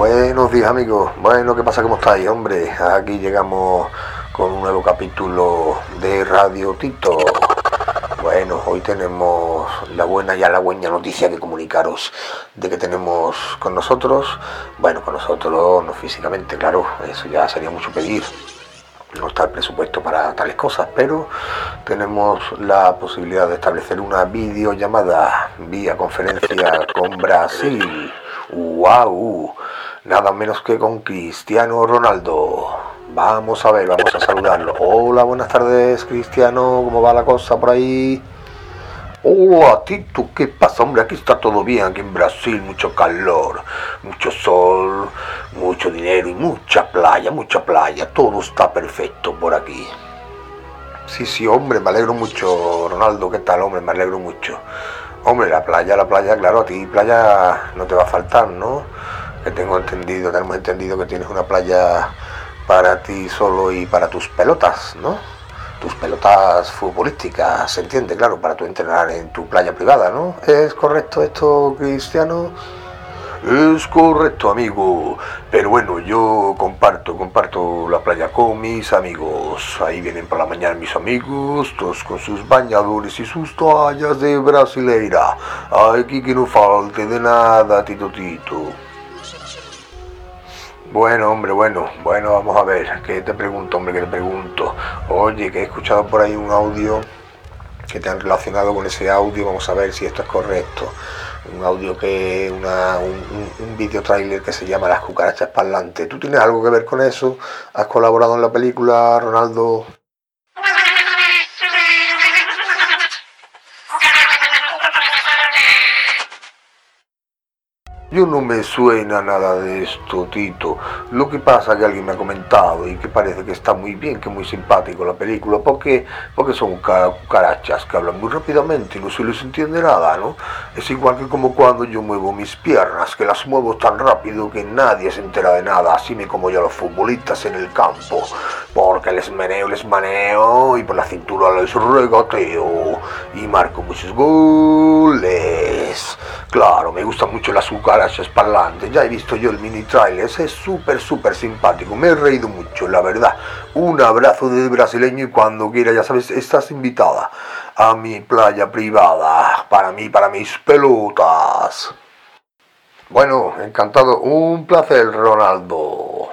Buenos días amigos, bueno, ¿qué pasa? ¿Cómo estáis? Hombre, aquí llegamos con un nuevo capítulo de Radio Tito. Bueno, hoy tenemos la buena y halagüeña noticia que comunicaros de que tenemos con nosotros, bueno, con nosotros no físicamente, claro, eso ya sería mucho pedir, no está el presupuesto para tales cosas, pero tenemos la posibilidad de establecer una videollamada vía conferencia con Brasil. ¡Wow! Nada menos que con Cristiano Ronaldo. Vamos a ver, vamos a saludarlo. Hola, buenas tardes, Cristiano. ¿Cómo va la cosa por ahí? Hola, Tito, ¿qué pasa? Hombre, aquí está todo bien, aquí en Brasil, mucho calor, mucho sol, mucho dinero y mucha playa, mucha playa. Todo está perfecto por aquí. Sí, sí, hombre, me alegro mucho, Ronaldo. ¿Qué tal, hombre? Me alegro mucho. Hombre, la playa, la playa, claro, a ti playa no te va a faltar, ¿no? Que tengo entendido, tenemos entendido que tienes una playa para ti solo y para tus pelotas, ¿no? Tus pelotas futbolísticas, se entiende, claro, para tu entrenar en tu playa privada, ¿no? ¿Es correcto esto, Cristiano? Es correcto, amigo. Pero bueno, yo comparto, comparto la playa con mis amigos. Ahí vienen por la mañana mis amigos, todos con sus bañadores y sus toallas de brasileira. Aquí que no falte de nada, Tito Tito. Bueno, hombre, bueno, bueno, vamos a ver. ¿Qué te pregunto, hombre? ¿Qué te pregunto? Oye, que he escuchado por ahí un audio que te han relacionado con ese audio. Vamos a ver si esto es correcto un audio que una, un, video trailer que se llama Las cucarachas parlantes. ¿Tú tienes algo que ver con eso? ¿Has colaborado en la película, Ronaldo? Yo no me suena nada de esto, Tito. Lo que pasa es que alguien me ha comentado y que parece que está muy bien, que muy simpático la película, porque, porque son cucarachas que hablan muy rápidamente y no se les entiende nada, ¿no? Es igual que como cuando yo muevo mis piernas, que las muevo tan rápido que nadie se entera de nada, así me como yo a los futbolistas en el campo, porque les meneo, les maneo y por la cintura les regateo y marco muchos goles. Claro, me gustan mucho las cucarachas parlantes. Ya he visto yo el mini trailer. Es súper, súper simpático. Me he reído mucho, la verdad. Un abrazo de brasileño y cuando quiera, ya sabes, estás invitada a mi playa privada. Para mí, para mis pelotas. Bueno, encantado. Un placer, Ronaldo.